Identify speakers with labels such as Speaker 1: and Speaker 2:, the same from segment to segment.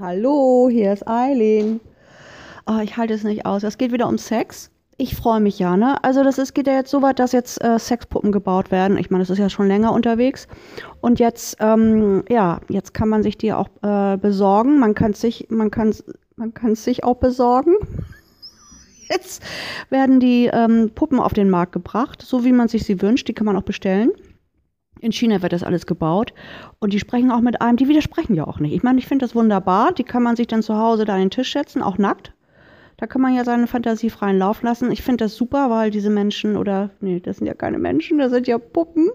Speaker 1: Hallo, hier ist Eileen. Oh, ich halte es nicht aus. Es geht wieder um Sex. Ich freue mich ja, ne? Also das ist, geht ja jetzt so weit, dass jetzt äh, Sexpuppen gebaut werden. Ich meine, das ist ja schon länger unterwegs. Und jetzt, ähm, ja, jetzt kann man sich die auch äh, besorgen. Man kann sich, man kann, man kann sich auch besorgen. Jetzt werden die ähm, Puppen auf den Markt gebracht, so wie man sich sie wünscht. Die kann man auch bestellen. In China wird das alles gebaut und die sprechen auch mit einem, die widersprechen ja auch nicht. Ich meine, ich finde das wunderbar. Die kann man sich dann zu Hause da an den Tisch setzen, auch nackt. Da kann man ja seine Fantasie freien Lauf lassen. Ich finde das super, weil diese Menschen oder, nee, das sind ja keine Menschen, das sind ja Puppen,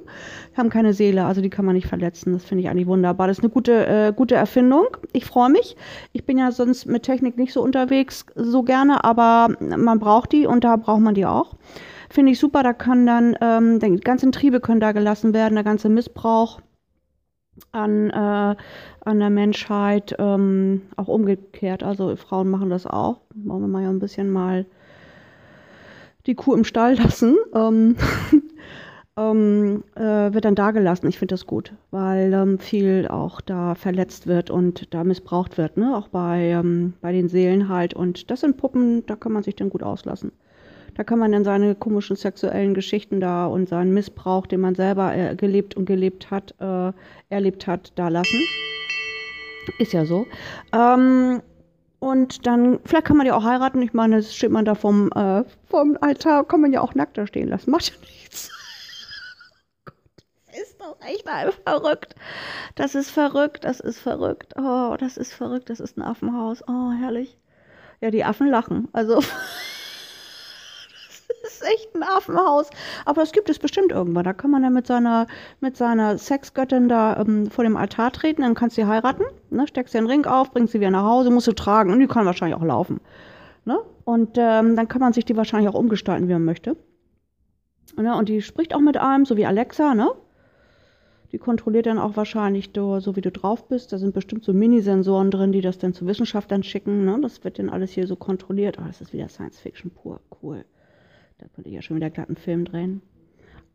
Speaker 1: haben keine Seele, also die kann man nicht verletzen. Das finde ich eigentlich wunderbar. Das ist eine gute, äh, gute Erfindung. Ich freue mich. Ich bin ja sonst mit Technik nicht so unterwegs, so gerne, aber man braucht die und da braucht man die auch. Finde ich super, da kann dann, ähm, die ganzen Triebe können da gelassen werden, der ganze Missbrauch an, äh, an der Menschheit, ähm, auch umgekehrt. Also Frauen machen das auch. Wollen wir mal ja ein bisschen mal die Kuh im Stall lassen. Ähm, ähm, äh, wird dann da gelassen. Ich finde das gut, weil ähm, viel auch da verletzt wird und da missbraucht wird, ne? Auch bei, ähm, bei den Seelen halt. Und das sind Puppen, da kann man sich dann gut auslassen. Da kann man dann seine komischen sexuellen Geschichten da und seinen Missbrauch, den man selber äh, gelebt und gelebt hat, äh, erlebt hat, da lassen. Ist ja so. Ähm, und dann, vielleicht kann man ja auch heiraten. Ich meine, das steht man da vom, äh, vom Altar, kann man ja auch nackt da stehen lassen. Macht ja nichts. Ist doch echt verrückt. Das ist verrückt, das ist verrückt. Oh, das ist verrückt, das ist ein Affenhaus. Oh, herrlich. Ja, die Affen lachen. Also. ist echt ein Affenhaus. Aber das gibt es bestimmt irgendwann. Da kann man dann mit seiner, mit seiner Sexgöttin da ähm, vor dem Altar treten, dann kannst du sie heiraten, ne? steckst den Ring auf, bringst sie wieder nach Hause, musst du tragen und die kann wahrscheinlich auch laufen. Ne? Und ähm, dann kann man sich die wahrscheinlich auch umgestalten, wie man möchte. Ne? Und die spricht auch mit einem, so wie Alexa, ne? Die kontrolliert dann auch wahrscheinlich du, so, wie du drauf bist. Da sind bestimmt so Mini-Sensoren drin, die das dann zu Wissenschaftlern schicken. Ne? Das wird dann alles hier so kontrolliert. Oh, das ist wieder Science Fiction pur. Cool. Da könnte ich ja schon wieder glatt einen Film drehen.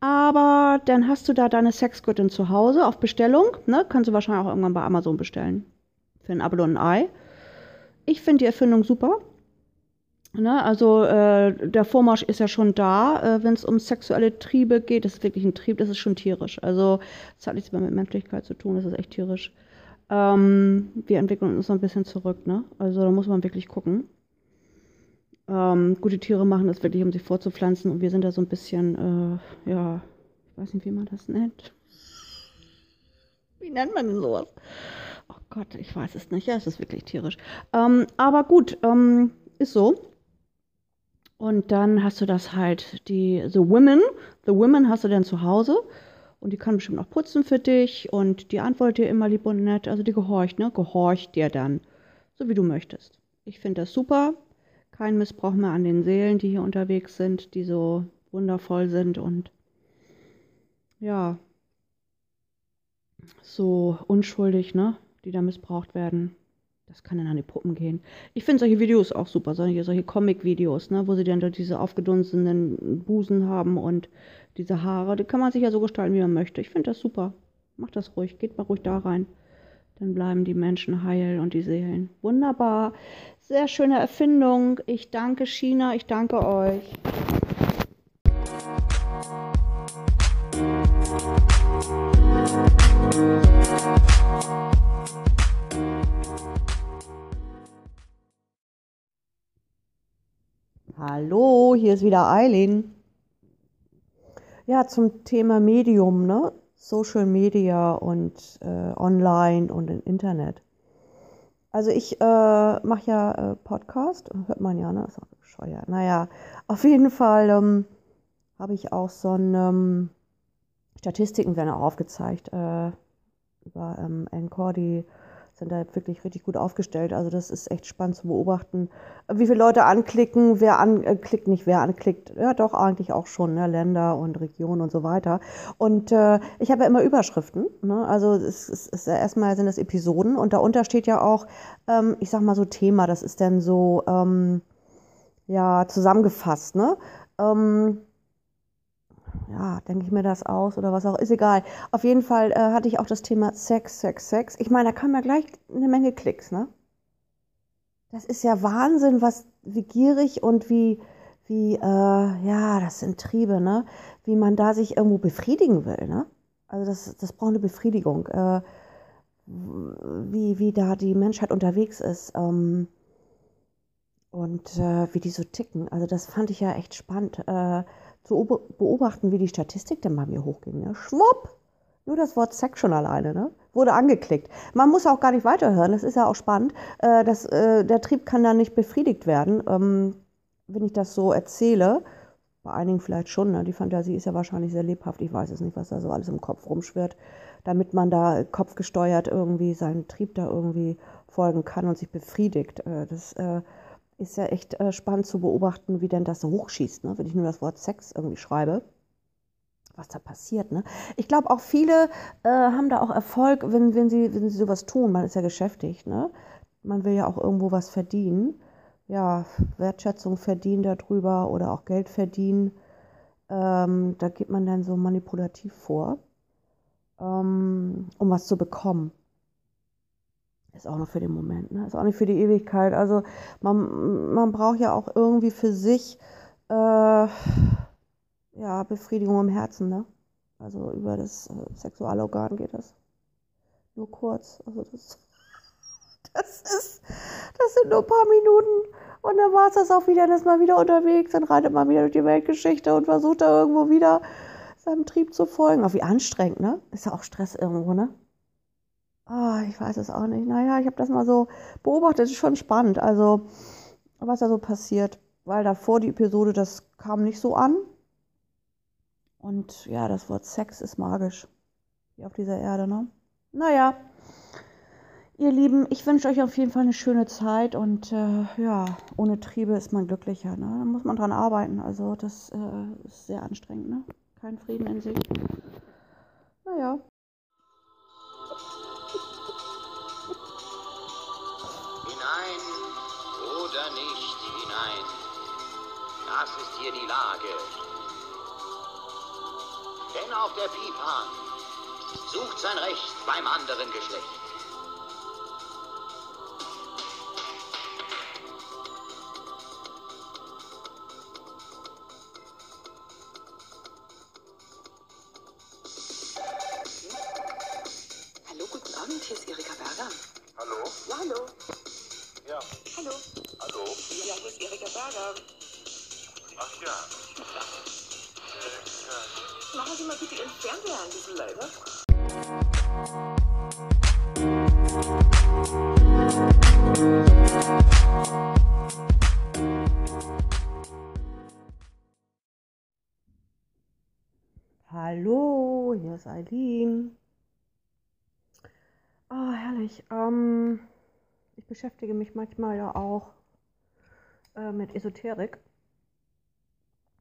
Speaker 1: Aber dann hast du da deine Sexgöttin zu Hause auf Bestellung. Ne? Kannst du wahrscheinlich auch irgendwann bei Amazon bestellen. Für ein Apfel und ein Ei. Ich finde die Erfindung super. Ne? Also äh, der Vormarsch ist ja schon da, äh, wenn es um sexuelle Triebe geht. Das ist wirklich ein Trieb, das ist schon tierisch. Also das hat nichts mehr mit Menschlichkeit zu tun, das ist echt tierisch. Ähm, wir entwickeln uns so ein bisschen zurück. Ne? Also da muss man wirklich gucken. Ähm, gute Tiere machen das wirklich, um sich vorzupflanzen. Und wir sind da so ein bisschen, äh, ja, ich weiß nicht, wie man das nennt. Wie nennt man denn sowas? Oh Gott, ich weiß es nicht. Ja, es ist wirklich tierisch. Ähm, aber gut, ähm, ist so. Und dann hast du das halt, die The Women. The Women hast du dann zu Hause. Und die kann bestimmt auch putzen für dich. Und die antwortet dir immer lieb und nett. Also die gehorcht, ne? Gehorcht dir dann. So wie du möchtest. Ich finde das super kein Missbrauch mehr an den Seelen, die hier unterwegs sind, die so wundervoll sind und ja, so unschuldig, ne, die da missbraucht werden. Das kann dann an die Puppen gehen. Ich finde solche Videos auch super, solche, solche Comic-Videos, ne, wo sie dann diese aufgedunsenen Busen haben und diese Haare. Die kann man sich ja so gestalten, wie man möchte. Ich finde das super. Macht das ruhig, geht mal ruhig da rein. Dann bleiben die Menschen heil und die Seelen. Wunderbar. Sehr schöne Erfindung. Ich danke China, ich danke euch. Hallo, hier ist wieder Eileen. Ja, zum Thema Medium, ne? Social Media und äh, Online und im Internet. Also ich äh, mache ja äh, Podcast, hört man ja, ne? Ist auch bescheuert. Naja, auf jeden Fall ähm, habe ich auch so ein ähm, Statistiken werden auch aufgezeigt äh, über ähm, Encore, die sind da wirklich richtig gut aufgestellt. Also das ist echt spannend zu beobachten, wie viele Leute anklicken, wer anklickt, äh, nicht wer anklickt. Ja, doch eigentlich auch schon, ne? Länder und Regionen und so weiter. Und äh, ich habe ja immer Überschriften. Ne? Also es ist, es ist erstmal sind das Episoden und darunter steht ja auch, ähm, ich sag mal so Thema. Das ist dann so ähm, ja zusammengefasst. Ne? Ähm, ja, denke ich mir das aus oder was auch, ist egal. Auf jeden Fall äh, hatte ich auch das Thema Sex, Sex, Sex. Ich meine, da kam ja gleich eine Menge Klicks, ne? das ist ja Wahnsinn, was, wie gierig und wie, wie, äh, ja, das sind Triebe, ne? Wie man da sich irgendwo befriedigen will, ne? Also das, das braucht eine Befriedigung, äh, wie, wie da die Menschheit unterwegs ist ähm, und äh, wie die so ticken. Also das fand ich ja echt spannend äh, zu beobachten, wie die Statistik dann bei mir hochging. Ne? Schwupp! Nur das Wort Sex schon alleine, ne? Wurde angeklickt. Man muss auch gar nicht weiterhören, das ist ja auch spannend. Äh, das, äh, der Trieb kann dann nicht befriedigt werden, ähm, wenn ich das so erzähle. Bei einigen vielleicht schon, ne? Die Fantasie ist ja wahrscheinlich sehr lebhaft. Ich weiß es nicht, was da so alles im Kopf rumschwirrt, damit man da kopfgesteuert irgendwie seinen Trieb da irgendwie folgen kann und sich befriedigt. Äh, das äh, ist ja echt äh, spannend zu beobachten, wie denn das hochschießt, ne? wenn ich nur das Wort Sex irgendwie schreibe was da passiert. Ne? Ich glaube, auch viele äh, haben da auch Erfolg, wenn, wenn, sie, wenn sie sowas tun. Man ist ja geschäftig. Ne? Man will ja auch irgendwo was verdienen. Ja, Wertschätzung verdienen darüber oder auch Geld verdienen. Ähm, da geht man dann so manipulativ vor, ähm, um was zu bekommen. Ist auch nur für den Moment, ne? ist auch nicht für die Ewigkeit. Also man, man braucht ja auch irgendwie für sich äh, ja, Befriedigung im Herzen, ne? Also über das äh, Sexualorgan geht das. Nur kurz. Also das, das ist, das sind nur ein paar Minuten. Und dann war es das auch wieder, dann ist man wieder unterwegs, dann reitet man wieder durch die Weltgeschichte und versucht da irgendwo wieder seinem Trieb zu folgen. Auch wie anstrengend, ne? Ist ja auch Stress irgendwo, ne? Ah, ich weiß es auch nicht. Naja, ich habe das mal so beobachtet, das ist schon spannend. Also, was da so passiert. Weil davor die Episode, das kam nicht so an. Und ja, das Wort Sex ist magisch. Hier auf dieser Erde, ne? Naja, ihr Lieben, ich wünsche euch auf jeden Fall eine schöne Zeit und äh, ja, ohne Triebe ist man glücklicher, ne? Da muss man dran arbeiten. Also, das äh, ist sehr anstrengend, ne? Kein Frieden in sich.
Speaker 2: Sucht sein Recht beim anderen Geschlecht.
Speaker 3: Hallo, guten Abend, hier ist Erika Berger.
Speaker 4: Hallo?
Speaker 3: Ja, hallo.
Speaker 4: Ja.
Speaker 3: Hallo.
Speaker 4: Hallo?
Speaker 3: Ja, hier ist Erika Berger.
Speaker 4: Ach ja.
Speaker 3: Machen Sie mal bitte Ihren Fernseher an, diesen leider.
Speaker 1: Hallo, hier ist Eileen. Ah, herrlich. Ähm, ich beschäftige mich manchmal ja auch äh, mit Esoterik.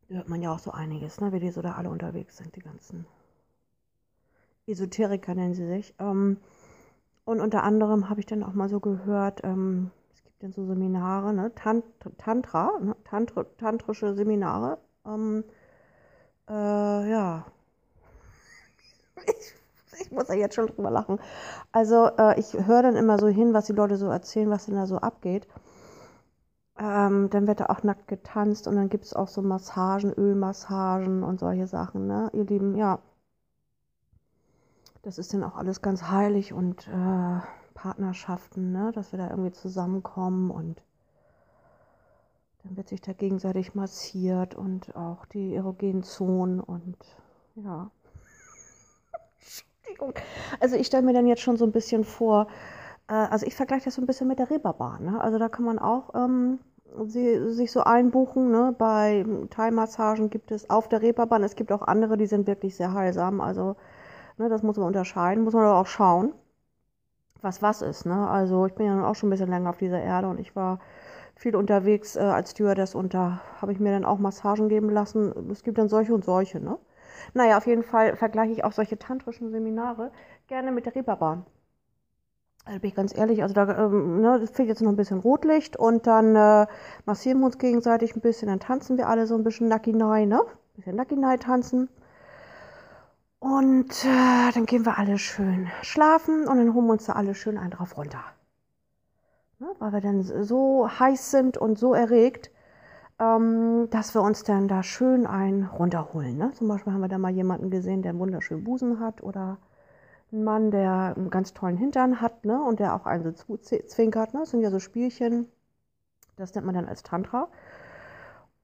Speaker 1: Da hört man ja auch so einiges, ne, wie die so da alle unterwegs sind, die ganzen Esoteriker nennen sie sich. Ähm, und unter anderem habe ich dann auch mal so gehört, ähm, es gibt dann so Seminare, ne, Tant Tantra, ne, Tantr tantrische Seminare. Ähm, äh, ja. Ich, ich, muss ja jetzt schon drüber lachen. Also äh, ich höre dann immer so hin, was die Leute so erzählen, was denn da so abgeht. Ähm, dann wird da auch nackt getanzt und dann gibt es auch so Massagen, Ölmassagen und solche Sachen, ne? Ihr Lieben, ja. Das ist dann auch alles ganz heilig und äh, Partnerschaften, ne? Dass wir da irgendwie zusammenkommen und dann wird sich da gegenseitig massiert und auch die erogenen Zonen und ja. Entschuldigung. Also ich stelle mir dann jetzt schon so ein bisschen vor, äh, also ich vergleiche das so ein bisschen mit der Reeperbahn. Ne? Also da kann man auch ähm, sie, sich so einbuchen. Ne? Bei Thai-Massagen gibt es auf der Reeperbahn, es gibt auch andere, die sind wirklich sehr heilsam. Also ne, das muss man unterscheiden, muss man aber auch schauen, was was ist. Ne? Also ich bin ja nun auch schon ein bisschen länger auf dieser Erde und ich war viel unterwegs äh, als Stewardess und da habe ich mir dann auch Massagen geben lassen. Es gibt dann solche und solche. Ne? Naja, auf jeden Fall vergleiche ich auch solche tantrischen Seminare gerne mit der Reeperbahn. Da bin ich ganz ehrlich, also da ähm, ne, fehlt jetzt noch ein bisschen Rotlicht und dann äh, massieren wir uns gegenseitig ein bisschen, dann tanzen wir alle so ein bisschen Nakinai, ne? Ein bisschen Nakinai tanzen. Und äh, dann gehen wir alle schön schlafen und dann holen wir uns da alle schön einen drauf runter. Ne? Weil wir dann so heiß sind und so erregt, ähm, dass wir uns dann da schön ein runterholen. Ne? Zum Beispiel haben wir da mal jemanden gesehen, der einen wunderschönen Busen hat oder einen Mann, der einen ganz tollen Hintern hat ne? und der auch einen so zwinkert. Ne? Das sind ja so Spielchen, das nennt man dann als Tantra.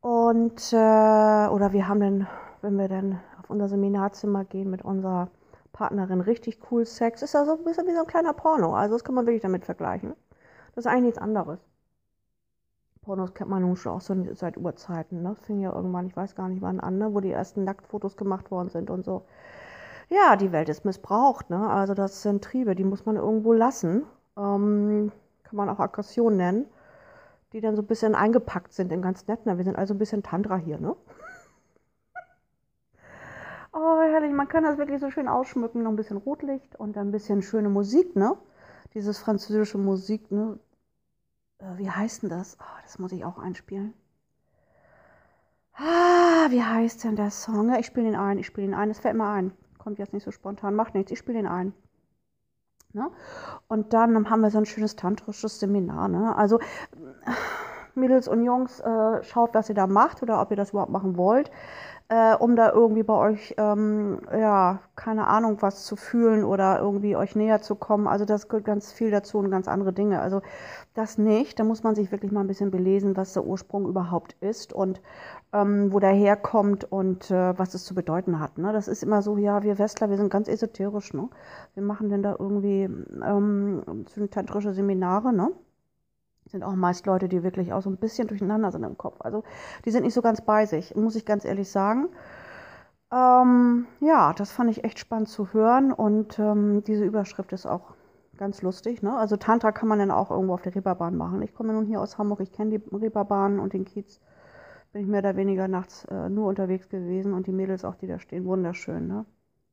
Speaker 1: Und, äh, oder wir haben dann, wenn wir dann unser Seminarzimmer gehen mit unserer Partnerin, richtig cool Sex. Ist ja so ein bisschen wie so ein kleiner Porno. Also das kann man wirklich damit vergleichen. Das ist eigentlich nichts anderes. Pornos kennt man nun schon auch so seit Urzeiten. Ne? Das fing ja irgendwann, ich weiß gar nicht wann an, ne? wo die ersten Nacktfotos gemacht worden sind und so. Ja, die Welt ist missbraucht. Ne? Also das sind Triebe, die muss man irgendwo lassen. Ähm, kann man auch Aggression nennen, die dann so ein bisschen eingepackt sind in ganz nett. Ne? Wir sind also ein bisschen Tantra hier, ne? Oh, herrlich, man kann das wirklich so schön ausschmücken. Noch ein bisschen Rotlicht und ein bisschen schöne Musik, ne? Dieses französische Musik, ne? Äh, wie heißt denn das? Oh, das muss ich auch einspielen. Ah, wie heißt denn der Song? Ich spiele ihn ein, ich spiele ihn ein. Es fällt mir ein. Kommt jetzt nicht so spontan, macht nichts. Ich spiele ihn ein. Ne? Und dann haben wir so ein schönes tantrisches Seminar. Ne? Also Mädels und Jungs, äh, schaut, was ihr da macht oder ob ihr das überhaupt machen wollt äh, um da irgendwie bei euch, ähm, ja, keine Ahnung, was zu fühlen oder irgendwie euch näher zu kommen. Also das gehört ganz viel dazu und ganz andere Dinge. Also das nicht. Da muss man sich wirklich mal ein bisschen belesen, was der Ursprung überhaupt ist und ähm, wo der herkommt und äh, was es zu bedeuten hat. Ne? Das ist immer so, ja, wir Westler, wir sind ganz esoterisch. Ne? Wir machen denn da irgendwie ähm, tantrische Seminare, ne? Sind auch meist Leute, die wirklich auch so ein bisschen durcheinander sind im Kopf. Also die sind nicht so ganz bei sich, muss ich ganz ehrlich sagen. Ähm, ja, das fand ich echt spannend zu hören und ähm, diese Überschrift ist auch ganz lustig. Ne? Also Tantra kann man dann auch irgendwo auf der Reeperbahn machen. Ich komme nun hier aus Hamburg, ich kenne die Reeperbahn und den Kiez. Bin ich mehr oder weniger nachts äh, nur unterwegs gewesen und die Mädels auch, die da stehen, wunderschön. Ne?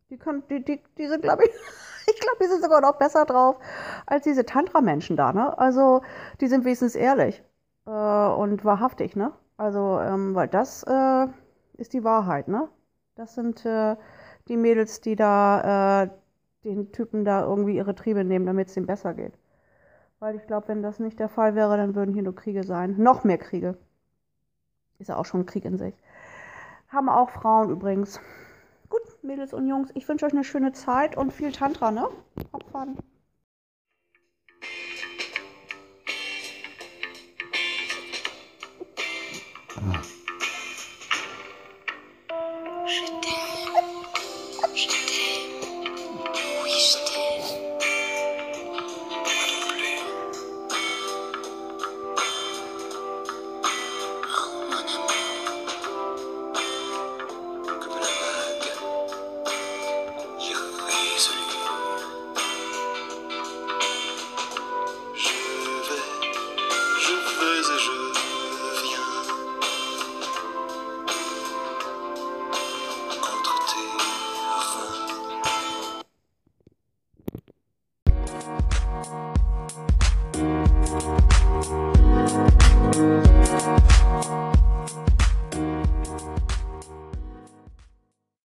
Speaker 1: Die, können, die, die, die sind, glaube ich, ich glaube, die sind sogar noch besser drauf als diese Tantra-Menschen da, ne? Also, die sind wenigstens ehrlich äh, und wahrhaftig, ne? Also, ähm, weil das äh, ist die Wahrheit, ne? Das sind äh, die Mädels, die da äh, den Typen da irgendwie ihre Triebe nehmen, damit es ihm besser geht. Weil ich glaube, wenn das nicht der Fall wäre, dann würden hier nur Kriege sein. Noch mehr Kriege. Ist ja auch schon ein Krieg in sich. Haben auch Frauen übrigens. Mädels und Jungs. Ich wünsche euch eine schöne Zeit und viel Tantra, ne? Abfahren. Ah.